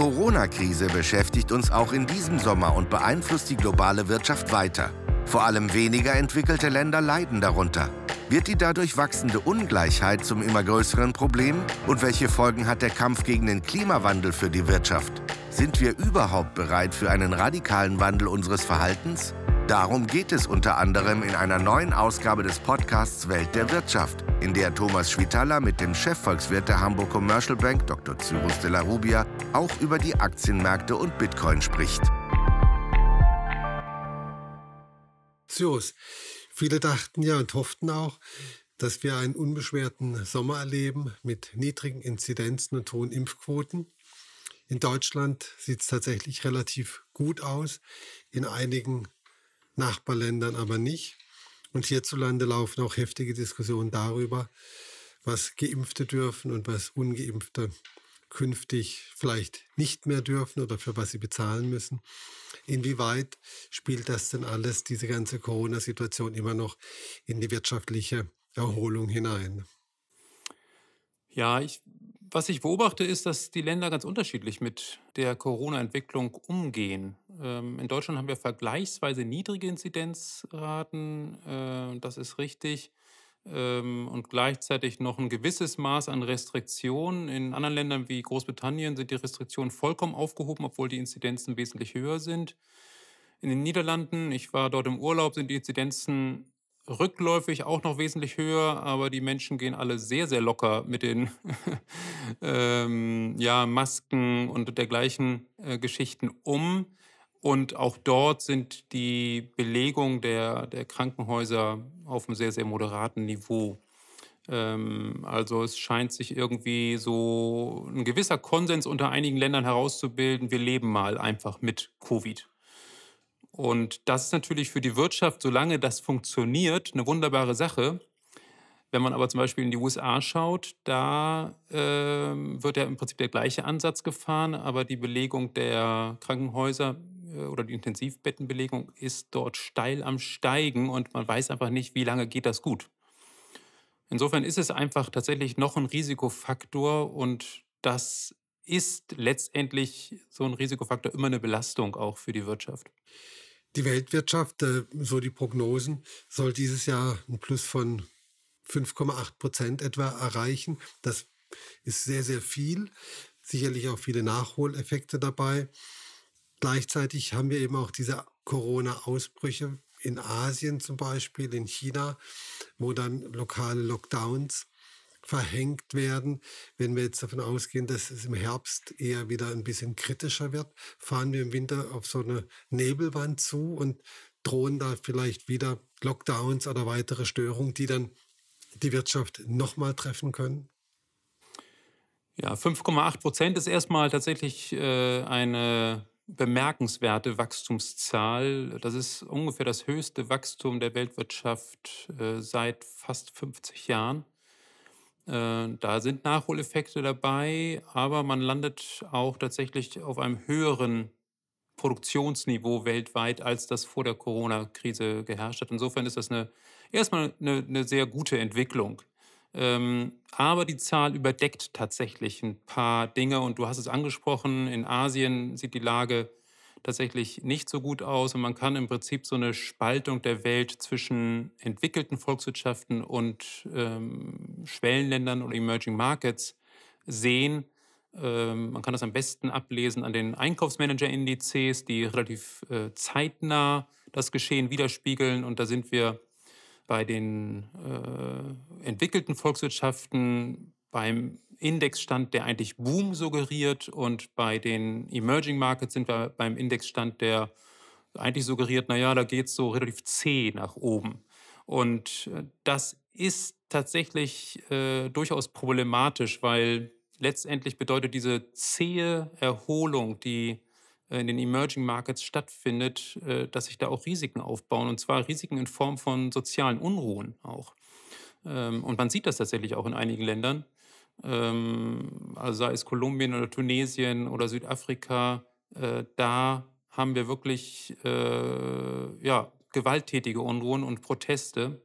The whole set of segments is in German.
Corona-Krise beschäftigt uns auch in diesem Sommer und beeinflusst die globale Wirtschaft weiter. Vor allem weniger entwickelte Länder leiden darunter. Wird die dadurch wachsende Ungleichheit zum immer größeren Problem? Und welche Folgen hat der Kampf gegen den Klimawandel für die Wirtschaft? Sind wir überhaupt bereit für einen radikalen Wandel unseres Verhaltens? Darum geht es unter anderem in einer neuen Ausgabe des Podcasts Welt der Wirtschaft, in der Thomas Schwitala mit dem Chefvolkswirt der Hamburg Commercial Bank, Dr. Cyrus de la Rubia, auch über die Aktienmärkte und Bitcoin spricht. Cyrus, viele dachten ja und hofften auch, dass wir einen unbeschwerten Sommer erleben mit niedrigen Inzidenzen und hohen Impfquoten. In Deutschland sieht es tatsächlich relativ gut aus. In einigen Nachbarländern aber nicht. Und hierzulande laufen auch heftige Diskussionen darüber, was Geimpfte dürfen und was Ungeimpfte künftig vielleicht nicht mehr dürfen oder für was sie bezahlen müssen. Inwieweit spielt das denn alles, diese ganze Corona-Situation, immer noch in die wirtschaftliche Erholung hinein? Ja, ich was ich beobachte, ist, dass die Länder ganz unterschiedlich mit der Corona-Entwicklung umgehen. Ähm, in Deutschland haben wir vergleichsweise niedrige Inzidenzraten, äh, das ist richtig, ähm, und gleichzeitig noch ein gewisses Maß an Restriktionen. In anderen Ländern wie Großbritannien sind die Restriktionen vollkommen aufgehoben, obwohl die Inzidenzen wesentlich höher sind. In den Niederlanden, ich war dort im Urlaub, sind die Inzidenzen rückläufig auch noch wesentlich höher, aber die Menschen gehen alle sehr, sehr locker mit den ähm, ja, Masken und dergleichen äh, Geschichten um. Und auch dort sind die Belegung der, der Krankenhäuser auf einem sehr, sehr moderaten Niveau. Ähm, also es scheint sich irgendwie so ein gewisser Konsens unter einigen Ländern herauszubilden, wir leben mal einfach mit Covid. Und das ist natürlich für die Wirtschaft, solange das funktioniert, eine wunderbare Sache. Wenn man aber zum Beispiel in die USA schaut, da äh, wird ja im Prinzip der gleiche Ansatz gefahren, aber die Belegung der Krankenhäuser äh, oder die Intensivbettenbelegung ist dort steil am Steigen und man weiß einfach nicht, wie lange geht das gut. Insofern ist es einfach tatsächlich noch ein Risikofaktor und das ist letztendlich so ein Risikofaktor immer eine Belastung auch für die Wirtschaft. Die Weltwirtschaft, äh, so die Prognosen, soll dieses Jahr ein Plus von 5,8 Prozent etwa erreichen. Das ist sehr, sehr viel. Sicherlich auch viele Nachholeffekte dabei. Gleichzeitig haben wir eben auch diese Corona-Ausbrüche in Asien zum Beispiel, in China, wo dann lokale Lockdowns verhängt werden. Wenn wir jetzt davon ausgehen, dass es im Herbst eher wieder ein bisschen kritischer wird, fahren wir im Winter auf so eine Nebelwand zu und drohen da vielleicht wieder Lockdowns oder weitere Störungen, die dann die Wirtschaft nochmal treffen können? Ja, 5,8 Prozent ist erstmal tatsächlich äh, eine bemerkenswerte Wachstumszahl. Das ist ungefähr das höchste Wachstum der Weltwirtschaft äh, seit fast 50 Jahren. Äh, da sind Nachholeffekte dabei, aber man landet auch tatsächlich auf einem höheren Produktionsniveau weltweit, als das vor der Corona-Krise geherrscht hat. Insofern ist das eine, erstmal eine, eine sehr gute Entwicklung. Ähm, aber die Zahl überdeckt tatsächlich ein paar Dinge und du hast es angesprochen, in Asien sieht die Lage tatsächlich nicht so gut aus und man kann im Prinzip so eine Spaltung der Welt zwischen entwickelten Volkswirtschaften und ähm, Schwellenländern oder Emerging Markets sehen. Ähm, man kann das am besten ablesen an den Einkaufsmanager-Indizes, die relativ äh, zeitnah das Geschehen widerspiegeln und da sind wir bei den äh, entwickelten Volkswirtschaften beim Indexstand, der eigentlich Boom suggeriert und bei den Emerging Markets sind wir beim Indexstand, der eigentlich suggeriert, naja, da geht es so relativ zäh nach oben. Und äh, das ist tatsächlich äh, durchaus problematisch, weil letztendlich bedeutet diese zähe Erholung, die äh, in den Emerging Markets stattfindet, äh, dass sich da auch Risiken aufbauen. Und zwar Risiken in Form von sozialen Unruhen auch. Ähm, und man sieht das tatsächlich auch in einigen Ländern also sei es Kolumbien oder Tunesien oder Südafrika, äh, da haben wir wirklich äh, ja, gewalttätige Unruhen und Proteste.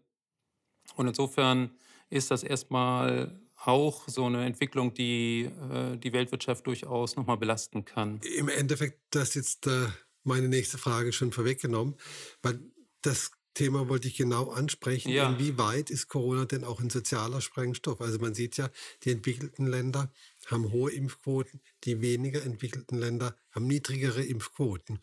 Und insofern ist das erstmal auch so eine Entwicklung, die äh, die Weltwirtschaft durchaus nochmal belasten kann. Im Endeffekt, das jetzt äh, meine nächste Frage schon vorweggenommen, weil das Thema wollte ich genau ansprechen. Ja. Inwieweit ist Corona denn auch ein sozialer Sprengstoff? Also man sieht ja, die entwickelten Länder haben hohe Impfquoten, die weniger entwickelten Länder haben niedrigere Impfquoten.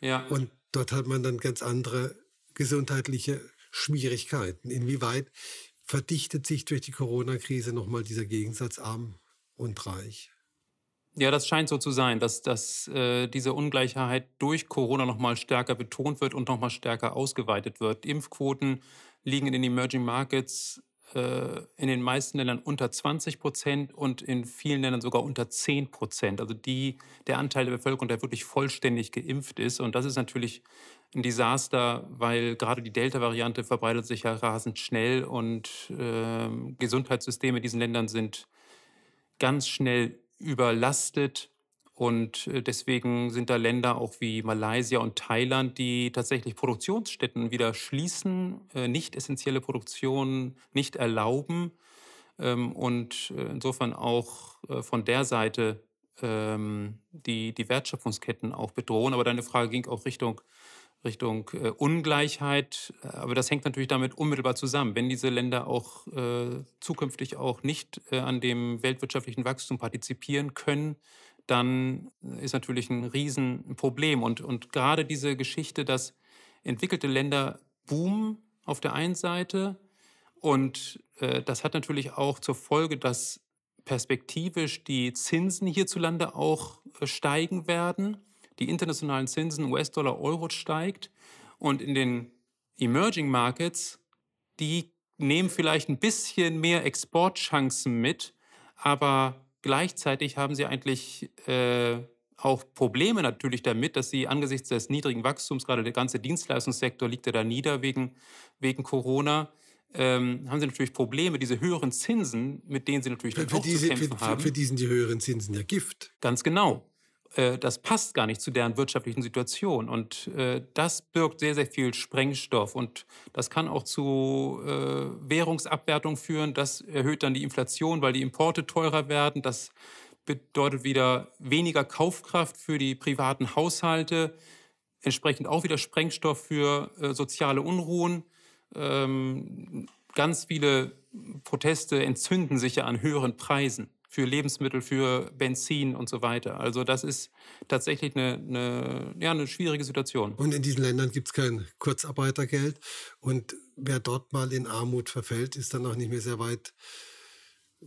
Ja. Und dort hat man dann ganz andere gesundheitliche Schwierigkeiten. Inwieweit verdichtet sich durch die Corona-Krise nochmal dieser Gegensatz arm und reich? Ja, das scheint so zu sein, dass, dass äh, diese Ungleichheit durch Corona nochmal stärker betont wird und nochmal stärker ausgeweitet wird. Impfquoten liegen in den Emerging Markets äh, in den meisten Ländern unter 20 Prozent und in vielen Ländern sogar unter 10 Prozent. Also die, der Anteil der Bevölkerung, der wirklich vollständig geimpft ist. Und das ist natürlich ein Desaster, weil gerade die Delta-Variante verbreitet sich ja rasend schnell und äh, Gesundheitssysteme in diesen Ländern sind ganz schnell überlastet. Und äh, deswegen sind da Länder auch wie Malaysia und Thailand, die tatsächlich Produktionsstätten wieder schließen, äh, nicht essentielle Produktionen nicht erlauben ähm, und äh, insofern auch von der Seite ähm, die, die Wertschöpfungsketten auch bedrohen. Aber deine Frage ging auch Richtung Richtung äh, Ungleichheit. Aber das hängt natürlich damit unmittelbar zusammen. Wenn diese Länder auch äh, zukünftig auch nicht äh, an dem weltwirtschaftlichen Wachstum partizipieren können, dann ist natürlich ein Riesenproblem. Und, und gerade diese Geschichte, dass entwickelte Länder boomen auf der einen Seite und äh, das hat natürlich auch zur Folge, dass perspektivisch die Zinsen hierzulande auch äh, steigen werden die internationalen Zinsen, US-Dollar, Euro steigt und in den Emerging Markets, die nehmen vielleicht ein bisschen mehr Exportchancen mit, aber gleichzeitig haben sie eigentlich äh, auch Probleme natürlich damit, dass sie angesichts des niedrigen Wachstums, gerade der ganze Dienstleistungssektor liegt ja da nieder wegen, wegen Corona, ähm, haben sie natürlich Probleme, diese höheren Zinsen, mit denen sie natürlich für, für auch diese, zu kämpfen für, haben. Für die sind die höheren Zinsen ja Gift. Ganz genau. Äh, das passt gar nicht zu deren wirtschaftlichen Situation. Und äh, das birgt sehr, sehr viel Sprengstoff. Und das kann auch zu äh, Währungsabwertung führen. Das erhöht dann die Inflation, weil die Importe teurer werden. Das bedeutet wieder weniger Kaufkraft für die privaten Haushalte. Entsprechend auch wieder Sprengstoff für äh, soziale Unruhen. Ähm, ganz viele Proteste entzünden sich ja an höheren Preisen für Lebensmittel, für Benzin und so weiter. Also das ist tatsächlich eine, eine, ja, eine schwierige Situation. Und in diesen Ländern gibt es kein Kurzarbeitergeld. Und wer dort mal in Armut verfällt, ist dann auch nicht mehr sehr weit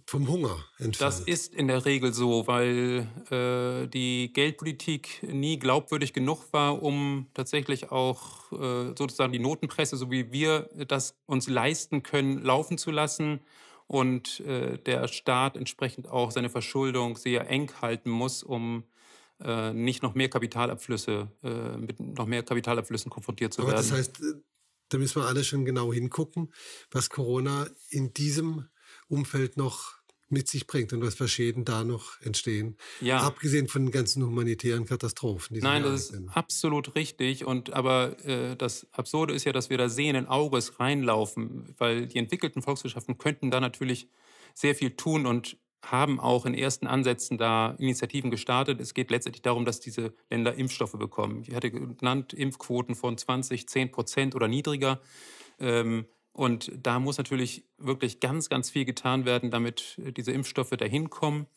vom Hunger entfernt. Das ist in der Regel so, weil äh, die Geldpolitik nie glaubwürdig genug war, um tatsächlich auch äh, sozusagen die Notenpresse, so wie wir das uns leisten können, laufen zu lassen und äh, der Staat entsprechend auch seine Verschuldung sehr eng halten muss, um äh, nicht noch mehr Kapitalabflüsse, äh, mit noch mehr Kapitalabflüssen konfrontiert zu Aber werden. Das heißt, äh, da müssen wir alle schon genau hingucken, was Corona in diesem Umfeld noch mit sich bringt und was für Schäden da noch entstehen. Ja. Abgesehen von den ganzen humanitären Katastrophen. Nein, das ist absolut richtig. Und aber äh, das Absurde ist ja, dass wir da sehenden Auges reinlaufen, weil die entwickelten Volkswirtschaften könnten da natürlich sehr viel tun und haben auch in ersten Ansätzen da Initiativen gestartet. Es geht letztendlich darum, dass diese Länder Impfstoffe bekommen. Ich hatte genannt Impfquoten von 20, 10 Prozent oder niedriger. Ähm, und da muss natürlich wirklich ganz, ganz viel getan werden, damit äh, diese Impfstoffe dahin kommen.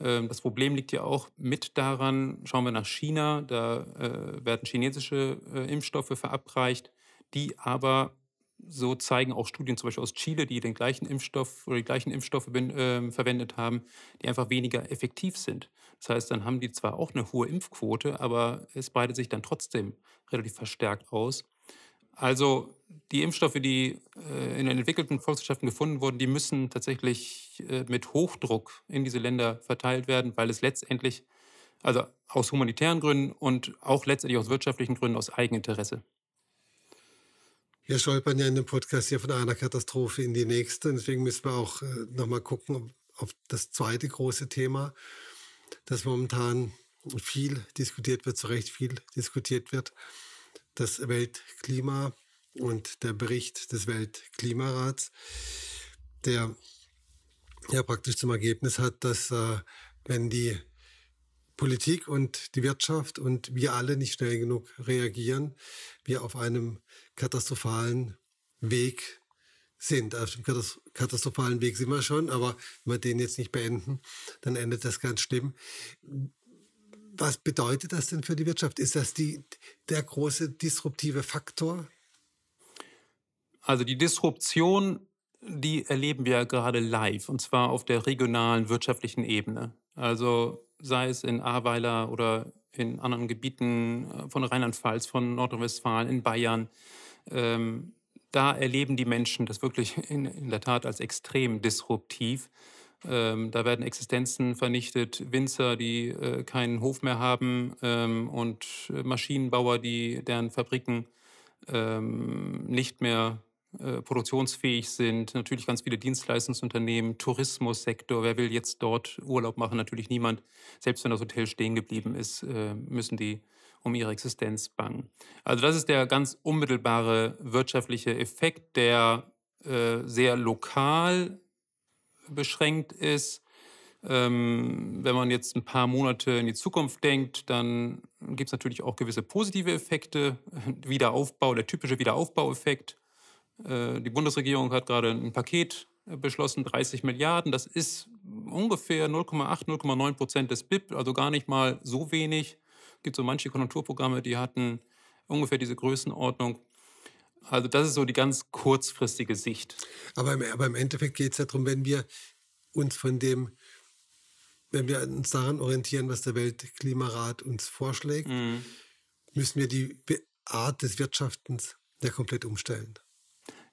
Ähm, das Problem liegt ja auch mit daran, schauen wir nach China, da äh, werden chinesische äh, Impfstoffe verabreicht, die aber, so zeigen auch Studien zum Beispiel aus Chile, die den gleichen Impfstoff oder die gleichen Impfstoffe äh, verwendet haben, die einfach weniger effektiv sind. Das heißt, dann haben die zwar auch eine hohe Impfquote, aber es breitet sich dann trotzdem relativ verstärkt aus. Also die Impfstoffe, die äh, in den entwickelten Volkswirtschaften gefunden wurden, die müssen tatsächlich äh, mit Hochdruck in diese Länder verteilt werden, weil es letztendlich, also aus humanitären Gründen und auch letztendlich aus wirtschaftlichen Gründen, aus Eigeninteresse. Wir stolpern ja in dem Podcast hier von einer Katastrophe in die nächste. Deswegen müssen wir auch äh, nochmal gucken auf das zweite große Thema, das momentan viel diskutiert wird, zu Recht viel diskutiert wird das Weltklima und der Bericht des Weltklimarats, der ja praktisch zum Ergebnis hat, dass äh, wenn die Politik und die Wirtschaft und wir alle nicht schnell genug reagieren, wir auf einem katastrophalen Weg sind. Auf dem katastrophalen Weg sind wir schon, aber wenn wir den jetzt nicht beenden, dann endet das ganz schlimm. Was bedeutet das denn für die Wirtschaft? Ist das die, der große disruptive Faktor? Also die Disruption, die erleben wir gerade live, und zwar auf der regionalen wirtschaftlichen Ebene. Also sei es in Ahrweiler oder in anderen Gebieten äh, von Rheinland-Pfalz, von Nordrhein-Westfalen, in Bayern. Ähm, da erleben die Menschen das wirklich in, in der Tat als extrem disruptiv. Ähm, da werden Existenzen vernichtet, Winzer, die äh, keinen Hof mehr haben ähm, und äh, Maschinenbauer, die deren Fabriken ähm, nicht mehr äh, produktionsfähig sind. Natürlich ganz viele Dienstleistungsunternehmen, Tourismussektor. Wer will jetzt dort Urlaub machen? Natürlich niemand. Selbst wenn das Hotel stehen geblieben ist, äh, müssen die um ihre Existenz bangen. Also das ist der ganz unmittelbare wirtschaftliche Effekt, der sehr lokal beschränkt ist. Ähm, wenn man jetzt ein paar Monate in die Zukunft denkt, dann gibt es natürlich auch gewisse positive Effekte. Wiederaufbau, der typische Wiederaufbaueffekt. Äh, die Bundesregierung hat gerade ein Paket beschlossen, 30 Milliarden. Das ist ungefähr 0,8, 0,9 Prozent des BIP, also gar nicht mal so wenig gibt so manche Konjunkturprogramme, die hatten ungefähr diese Größenordnung. Also das ist so die ganz kurzfristige Sicht. Aber im, aber im Endeffekt geht es ja darum, wenn wir uns von dem, wenn wir uns daran orientieren, was der Weltklimarat uns vorschlägt, mhm. müssen wir die Art des Wirtschaftens ja komplett umstellen.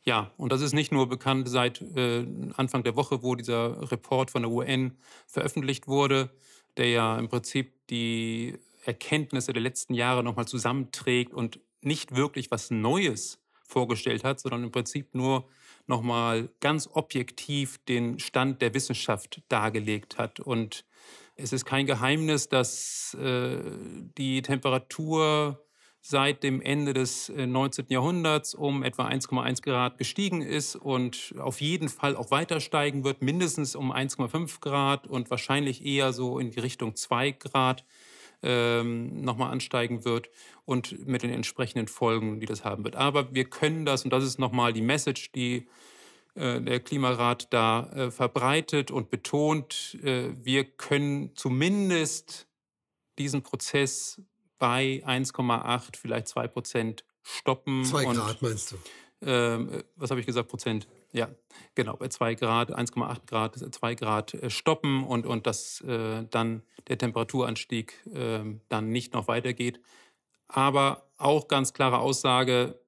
Ja, und das ist nicht nur bekannt seit äh, Anfang der Woche, wo dieser Report von der UN veröffentlicht wurde, der ja im Prinzip die Erkenntnisse der letzten Jahre nochmal zusammenträgt und nicht wirklich was Neues vorgestellt hat, sondern im Prinzip nur nochmal ganz objektiv den Stand der Wissenschaft dargelegt hat. Und es ist kein Geheimnis, dass äh, die Temperatur seit dem Ende des 19. Äh, Jahrhunderts um etwa 1,1 Grad gestiegen ist und auf jeden Fall auch weiter steigen wird, mindestens um 1,5 Grad und wahrscheinlich eher so in die Richtung 2 Grad ähm, nochmal ansteigen wird und mit den entsprechenden Folgen, die das haben wird. Aber wir können das, und das ist nochmal die Message, die äh, der Klimarat da äh, verbreitet und betont, äh, wir können zumindest diesen Prozess bei 1,8, vielleicht 2 Prozent stoppen. 2 Grad meinst du? Ähm, was habe ich gesagt, Prozent? Ja, genau, bei 2 Grad, 1,8 Grad, 2 Grad äh, stoppen und, und dass äh, dann der Temperaturanstieg äh, dann nicht noch weitergeht. Aber auch ganz klare Aussage,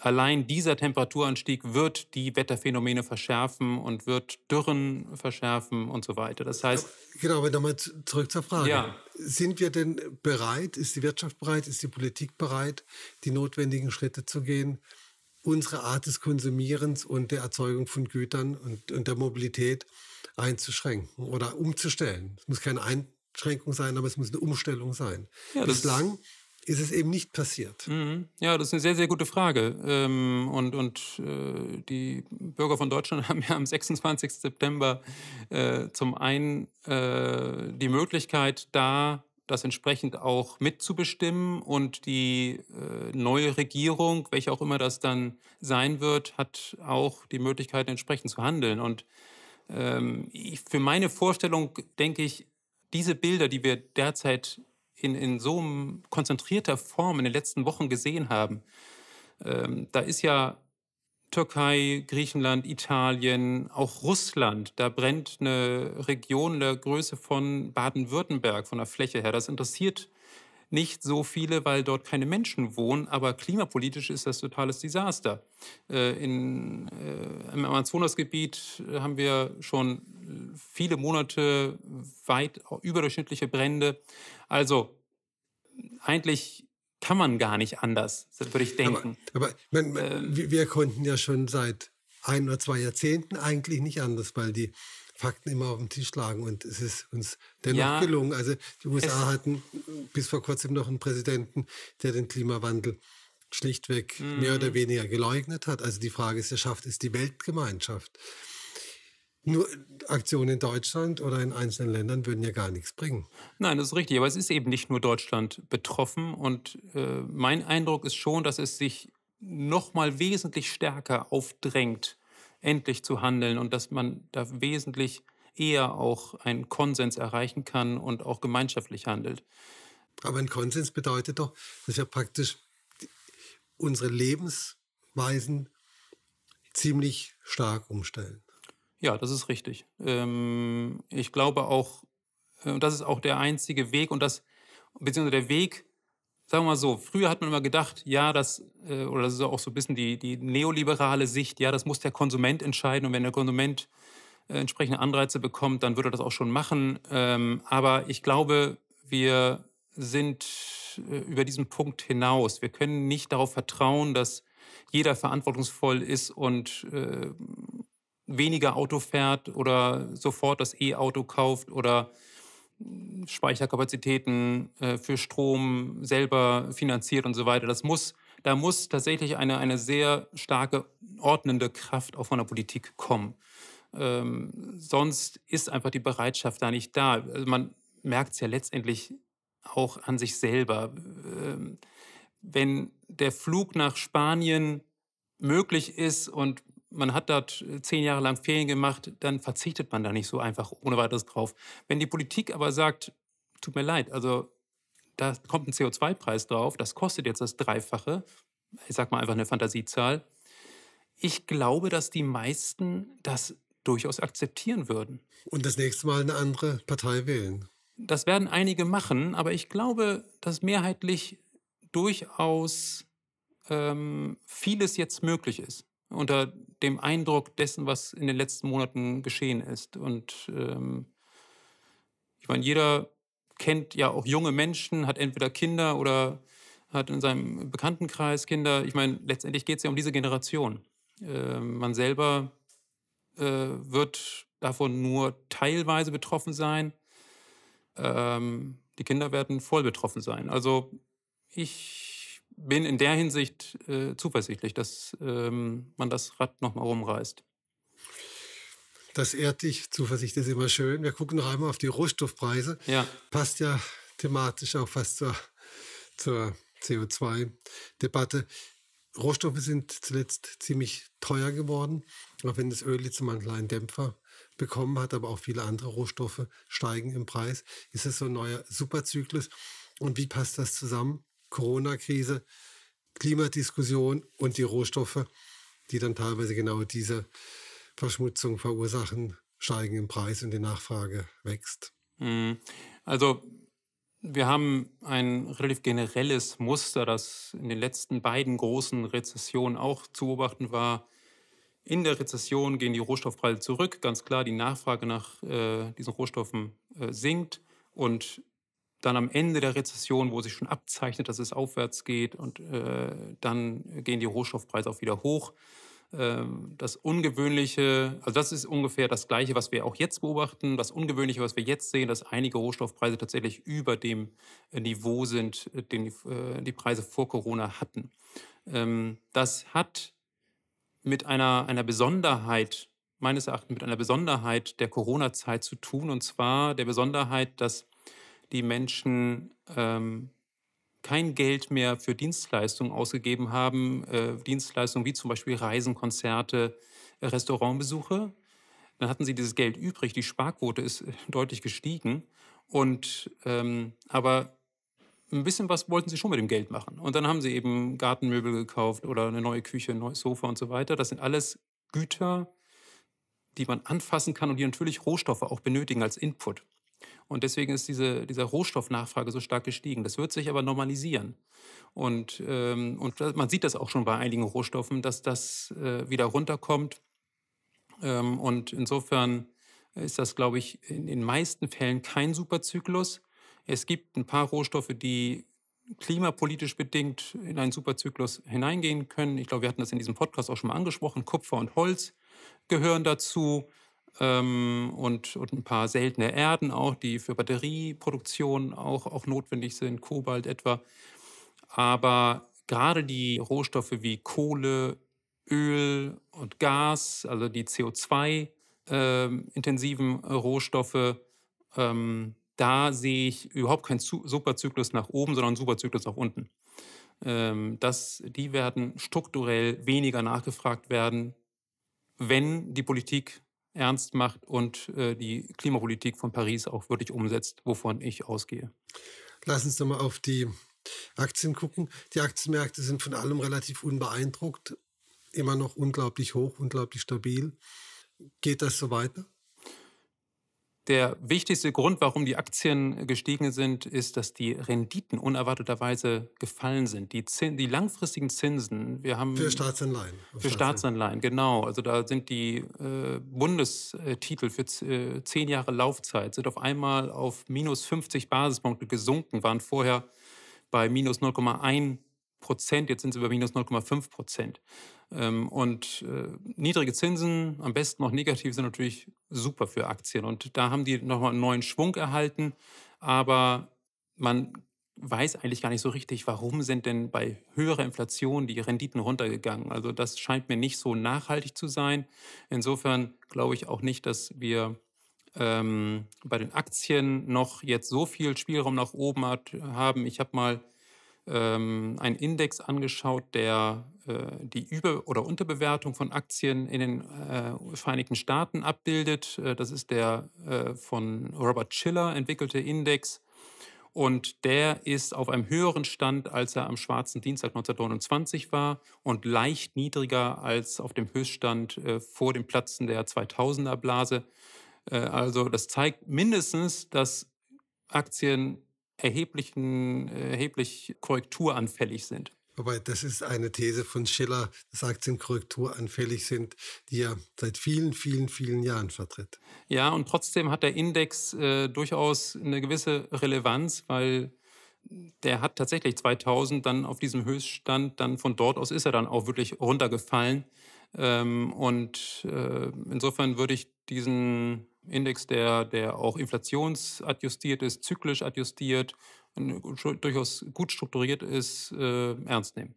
allein dieser Temperaturanstieg wird die Wetterphänomene verschärfen und wird Dürren verschärfen und so weiter. Das heißt. Genau, aber nochmal zurück zur Frage. Ja. Sind wir denn bereit, ist die Wirtschaft bereit, ist die Politik bereit, die notwendigen Schritte zu gehen, unsere Art des Konsumierens und der Erzeugung von Gütern und, und der Mobilität einzuschränken oder umzustellen. Es muss keine Einschränkung sein, aber es muss eine Umstellung sein. Ja, Bislang ist es eben nicht passiert. Mhm. Ja, das ist eine sehr, sehr gute Frage. Ähm, und und äh, die Bürger von Deutschland haben ja am 26. September äh, zum einen äh, die Möglichkeit, da das entsprechend auch mitzubestimmen und die äh, neue Regierung, welche auch immer das dann sein wird, hat auch die Möglichkeit, entsprechend zu handeln. Und ähm, ich, für meine Vorstellung denke ich, diese Bilder, die wir derzeit in, in so konzentrierter Form in den letzten Wochen gesehen haben, ähm, da ist ja Türkei, Griechenland, Italien, auch Russland. Da brennt eine Region der Größe von Baden-Württemberg von der Fläche her. Das interessiert nicht so viele, weil dort keine Menschen wohnen, aber klimapolitisch ist das totales Desaster. Äh, in, äh, Im Amazonasgebiet haben wir schon viele Monate weit überdurchschnittliche Brände. Also eigentlich kann man gar nicht anders, würde ich denken. Aber, aber man, äh, wir konnten ja schon seit ein oder zwei Jahrzehnten eigentlich nicht anders, weil die Fakten immer auf den Tisch lagen und es ist uns dennoch ja, gelungen. Also die USA hatten bis vor kurzem noch einen Präsidenten, der den Klimawandel schlichtweg mm. mehr oder weniger geleugnet hat. Also die Frage ist ja, schafft es die Weltgemeinschaft? Nur Aktionen in Deutschland oder in einzelnen Ländern würden ja gar nichts bringen. Nein, das ist richtig, aber es ist eben nicht nur Deutschland betroffen und äh, mein Eindruck ist schon, dass es sich noch mal wesentlich stärker aufdrängt, endlich zu handeln und dass man da wesentlich eher auch einen Konsens erreichen kann und auch gemeinschaftlich handelt. Aber ein Konsens bedeutet doch, dass wir praktisch unsere Lebensweisen ziemlich stark umstellen. Ja, das ist richtig. Ähm, ich glaube auch, äh, das ist auch der einzige Weg und das, beziehungsweise der Weg, sagen wir mal so, früher hat man immer gedacht, ja, das, äh, oder das ist auch so ein bisschen die, die neoliberale Sicht, ja, das muss der Konsument entscheiden und wenn der Konsument äh, entsprechende Anreize bekommt, dann würde er das auch schon machen. Ähm, aber ich glaube, wir sind äh, über diesen Punkt hinaus. Wir können nicht darauf vertrauen, dass jeder verantwortungsvoll ist und äh, weniger Auto fährt oder sofort das E-Auto kauft oder Speicherkapazitäten äh, für Strom selber finanziert und so weiter. Das muss, da muss tatsächlich eine, eine sehr starke ordnende Kraft auch von der Politik kommen. Ähm, sonst ist einfach die Bereitschaft da nicht da. Also man merkt es ja letztendlich auch an sich selber. Ähm, wenn der Flug nach Spanien möglich ist und man hat dort zehn Jahre lang Ferien gemacht, dann verzichtet man da nicht so einfach ohne weiteres drauf. Wenn die Politik aber sagt, tut mir leid, also da kommt ein CO2-Preis drauf, das kostet jetzt das Dreifache, ich sag mal einfach eine Fantasiezahl, ich glaube, dass die meisten das durchaus akzeptieren würden. Und das nächste Mal eine andere Partei wählen. Das werden einige machen, aber ich glaube, dass mehrheitlich durchaus ähm, vieles jetzt möglich ist. Unter dem Eindruck dessen, was in den letzten Monaten geschehen ist. Und ähm, ich meine, jeder kennt ja auch junge Menschen, hat entweder Kinder oder hat in seinem Bekanntenkreis Kinder. Ich meine, letztendlich geht es ja um diese Generation. Äh, man selber äh, wird davon nur teilweise betroffen sein. Ähm, die Kinder werden voll betroffen sein. Also ich bin in der Hinsicht äh, zuversichtlich, dass ähm, man das Rad nochmal rumreißt. Das ehrt dich. Zuversicht ist immer schön. Wir gucken noch einmal auf die Rohstoffpreise. Ja. Passt ja thematisch auch fast zur, zur CO2-Debatte. Rohstoffe sind zuletzt ziemlich teuer geworden, auch wenn das Öl jetzt mal einen kleinen Dämpfer bekommen hat, aber auch viele andere Rohstoffe steigen im Preis. Ist es so ein neuer Superzyklus? Und wie passt das zusammen? Corona-Krise, Klimadiskussion und die Rohstoffe, die dann teilweise genau diese Verschmutzung verursachen, steigen im Preis und die Nachfrage wächst. Mhm. Also wir haben ein relativ generelles Muster, das in den letzten beiden großen Rezessionen auch zu beobachten war. In der Rezession gehen die Rohstoffpreise zurück. Ganz klar, die Nachfrage nach äh, diesen Rohstoffen äh, sinkt. Und dann am Ende der Rezession, wo sich schon abzeichnet, dass es aufwärts geht, und äh, dann gehen die Rohstoffpreise auch wieder hoch. Ähm, das Ungewöhnliche, also das ist ungefähr das Gleiche, was wir auch jetzt beobachten. Das Ungewöhnliche, was wir jetzt sehen, dass einige Rohstoffpreise tatsächlich über dem äh, Niveau sind, äh, den äh, die Preise vor Corona hatten. Ähm, das hat mit einer, einer Besonderheit, meines Erachtens mit einer Besonderheit der Corona-Zeit zu tun, und zwar der Besonderheit, dass die Menschen ähm, kein Geld mehr für Dienstleistungen ausgegeben haben, äh, Dienstleistungen wie zum Beispiel Reisen, Konzerte, äh, Restaurantbesuche. Dann hatten sie dieses Geld übrig, die Sparquote ist äh, deutlich gestiegen. Und ähm, aber ein bisschen was wollten sie schon mit dem Geld machen. Und dann haben sie eben Gartenmöbel gekauft oder eine neue Küche, ein neues Sofa und so weiter. Das sind alles Güter, die man anfassen kann und die natürlich Rohstoffe auch benötigen als Input. Und deswegen ist diese, diese Rohstoffnachfrage so stark gestiegen. Das wird sich aber normalisieren. Und, ähm, und man sieht das auch schon bei einigen Rohstoffen, dass das äh, wieder runterkommt. Ähm, und insofern ist das, glaube ich, in den meisten Fällen kein Superzyklus. Es gibt ein paar Rohstoffe, die klimapolitisch bedingt in einen Superzyklus hineingehen können. Ich glaube, wir hatten das in diesem Podcast auch schon mal angesprochen. Kupfer und Holz gehören dazu ähm, und, und ein paar seltene Erden auch, die für Batterieproduktion auch, auch notwendig sind, Kobalt etwa. Aber gerade die Rohstoffe wie Kohle, Öl und Gas, also die CO2 ähm, intensiven Rohstoffe, ähm, da sehe ich überhaupt keinen Superzyklus nach oben, sondern einen Superzyklus nach unten. Ähm, das, die werden strukturell weniger nachgefragt werden, wenn die Politik ernst macht und äh, die Klimapolitik von Paris auch wirklich umsetzt, wovon ich ausgehe. Lass uns doch mal auf die Aktien gucken. Die Aktienmärkte sind von allem relativ unbeeindruckt, immer noch unglaublich hoch, unglaublich stabil. Geht das so weiter? Der wichtigste Grund, warum die Aktien gestiegen sind, ist, dass die Renditen unerwarteterweise gefallen sind. Die, Zin die langfristigen Zinsen, wir haben. Für Staatsanleihen. Für Staatsanleihen, genau. Also da sind die äh, Bundestitel für äh, zehn Jahre Laufzeit, sind auf einmal auf minus 50 Basispunkte gesunken, waren vorher bei minus 0,1 Prozent, jetzt sind sie bei minus 0,5 Prozent. Ähm, und äh, niedrige Zinsen, am besten noch negativ, sind natürlich super für Aktien. Und da haben die nochmal einen neuen Schwung erhalten. Aber man weiß eigentlich gar nicht so richtig, warum sind denn bei höherer Inflation die Renditen runtergegangen. Also das scheint mir nicht so nachhaltig zu sein. Insofern glaube ich auch nicht, dass wir ähm, bei den Aktien noch jetzt so viel Spielraum nach oben hat, haben. Ich habe mal ähm, einen Index angeschaut, der äh, die Über- oder Unterbewertung von Aktien in den äh, Vereinigten Staaten abbildet. Äh, das ist der äh, von Robert Schiller entwickelte Index. Und der ist auf einem höheren Stand, als er am schwarzen Dienstag 1929 war und leicht niedriger als auf dem Höchststand äh, vor dem Platzen der 2000er Blase. Also das zeigt mindestens, dass Aktien erheblichen, erheblich korrekturanfällig sind. Wobei das ist eine These von Schiller, dass Aktien korrekturanfällig sind, die er seit vielen, vielen, vielen Jahren vertritt. Ja, und trotzdem hat der Index äh, durchaus eine gewisse Relevanz, weil der hat tatsächlich 2000 dann auf diesem Höchststand, dann von dort aus ist er dann auch wirklich runtergefallen. Ähm, und äh, insofern würde ich diesen Index, der, der auch inflationsadjustiert ist, zyklisch adjustiert, durchaus gut strukturiert ist, äh, ernst nehmen.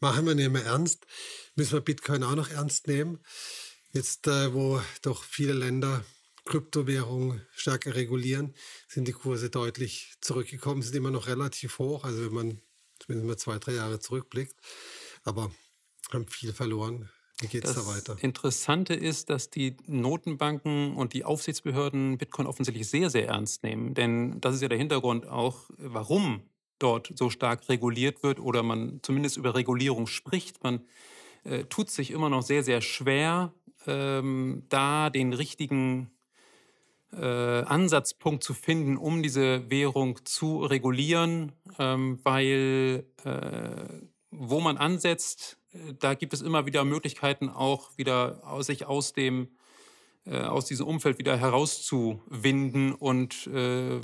Machen wir nicht mehr ernst. Müssen wir Bitcoin auch noch ernst nehmen? Jetzt, äh, wo doch viele Länder Kryptowährungen stärker regulieren, sind die Kurse deutlich zurückgekommen, sind immer noch relativ hoch, also wenn man zumindest mal zwei, drei Jahre zurückblickt, aber haben viel verloren. Wie geht es da weiter? Das Interessante ist, dass die Notenbanken und die Aufsichtsbehörden Bitcoin offensichtlich sehr, sehr ernst nehmen. Denn das ist ja der Hintergrund auch, warum dort so stark reguliert wird oder man zumindest über Regulierung spricht. Man äh, tut sich immer noch sehr, sehr schwer, ähm, da den richtigen äh, Ansatzpunkt zu finden, um diese Währung zu regulieren, ähm, weil äh, wo man ansetzt, da gibt es immer wieder Möglichkeiten, auch wieder sich aus dem äh, aus diesem Umfeld wieder herauszuwinden und äh,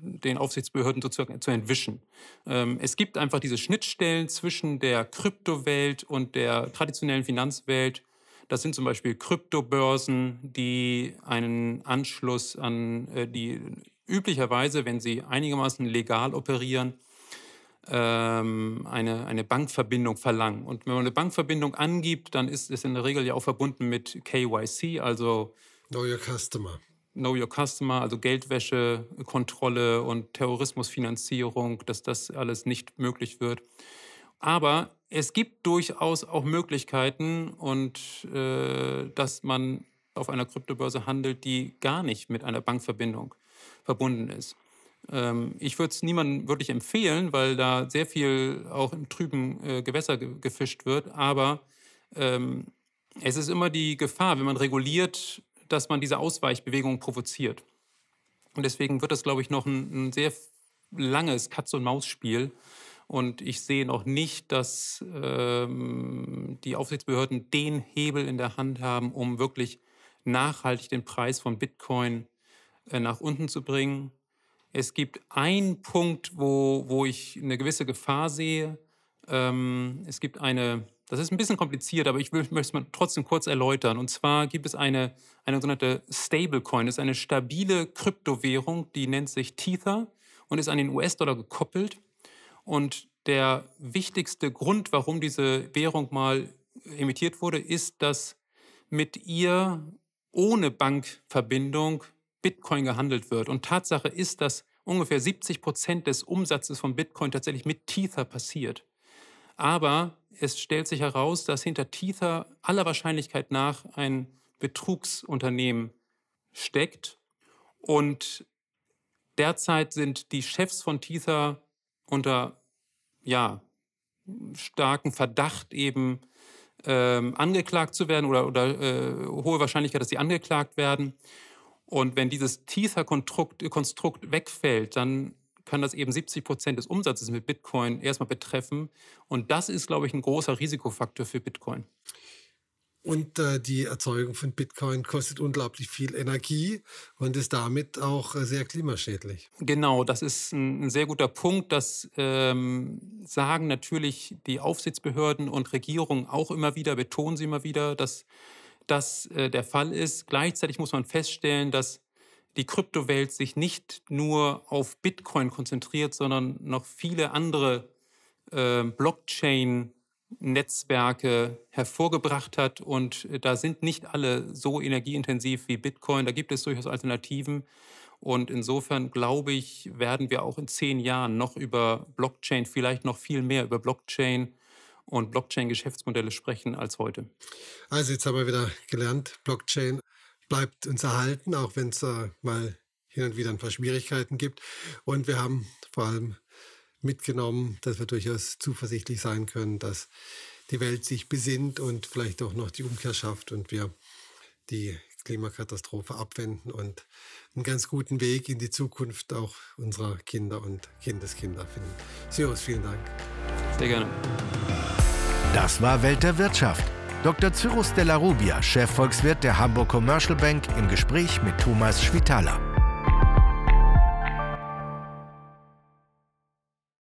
den Aufsichtsbehörden sozusagen zu entwischen. Ähm, es gibt einfach diese Schnittstellen zwischen der Kryptowelt und der traditionellen Finanzwelt. Das sind zum Beispiel Kryptobörsen, die einen Anschluss an äh, die üblicherweise, wenn sie einigermaßen legal operieren, ähm, eine, eine Bankverbindung verlangen. Und wenn man eine Bankverbindung angibt, dann ist es in der Regel ja auch verbunden mit KYC, also Know Your Customer. Know Your Customer, also Geldwäsche, Kontrolle und Terrorismusfinanzierung, dass das alles nicht möglich wird. Aber es gibt durchaus auch Möglichkeiten und äh, dass man auf einer Kryptobörse handelt, die gar nicht mit einer Bankverbindung verbunden ist. Ähm, ich würde es niemandem wirklich empfehlen, weil da sehr viel auch im trüben äh, Gewässer ge gefischt wird. Aber ähm, es ist immer die Gefahr, wenn man reguliert, dass man diese Ausweichbewegung provoziert. Und deswegen wird das, glaube ich, noch ein, ein sehr langes Katz-und-Maus-Spiel. Und ich sehe noch nicht, dass ähm, die Aufsichtsbehörden den Hebel in der Hand haben, um wirklich nachhaltig den Preis von Bitcoin äh, nach unten zu bringen. Es gibt einen Punkt, wo, wo ich eine gewisse Gefahr sehe. Ähm, es gibt eine, das ist ein bisschen kompliziert, aber ich will, möchte es mal trotzdem kurz erläutern. Und zwar gibt es eine, eine sogenannte Stablecoin. Das ist eine stabile Kryptowährung, die nennt sich Tether und ist an den US-Dollar gekoppelt. Und der wichtigste Grund, warum diese Währung mal emittiert wurde, ist, dass mit ihr ohne Bankverbindung Bitcoin gehandelt wird. Und Tatsache ist, dass ungefähr 70 Prozent des Umsatzes von Bitcoin tatsächlich mit Tether passiert. Aber es stellt sich heraus, dass hinter Tether aller Wahrscheinlichkeit nach ein Betrugsunternehmen steckt. Und derzeit sind die Chefs von Tether unter ja, starken Verdacht eben ähm, angeklagt zu werden oder, oder äh, hohe Wahrscheinlichkeit, dass sie angeklagt werden. Und wenn dieses Tether-Konstrukt Konstrukt wegfällt, dann kann das eben 70 Prozent des Umsatzes mit Bitcoin erstmal betreffen. Und das ist, glaube ich, ein großer Risikofaktor für Bitcoin. Und äh, die Erzeugung von Bitcoin kostet unglaublich viel Energie und ist damit auch äh, sehr klimaschädlich. Genau, das ist ein, ein sehr guter Punkt. Das ähm, sagen natürlich die Aufsichtsbehörden und Regierungen auch immer wieder, betonen sie immer wieder, dass das äh, der Fall ist. Gleichzeitig muss man feststellen, dass die Kryptowelt sich nicht nur auf Bitcoin konzentriert, sondern noch viele andere äh, Blockchain- Netzwerke hervorgebracht hat. Und äh, da sind nicht alle so energieintensiv wie Bitcoin. Da gibt es durchaus Alternativen. Und insofern glaube ich, werden wir auch in zehn Jahren noch über Blockchain, vielleicht noch viel mehr über Blockchain und Blockchain-Geschäftsmodelle sprechen als heute. Also jetzt haben wir wieder gelernt, Blockchain bleibt uns erhalten, auch wenn es äh, mal hin und wieder ein paar Schwierigkeiten gibt. Und wir haben vor allem mitgenommen, dass wir durchaus zuversichtlich sein können, dass die Welt sich besinnt und vielleicht auch noch die Umkehr schafft und wir die Klimakatastrophe abwenden und einen ganz guten Weg in die Zukunft auch unserer Kinder und Kindeskinder finden. Cyrus, vielen Dank. Sehr gerne. Das war Welt der Wirtschaft. Dr. Cyrus Della Rubia, Chefvolkswirt der Hamburg Commercial Bank, im Gespräch mit Thomas Schwitaler.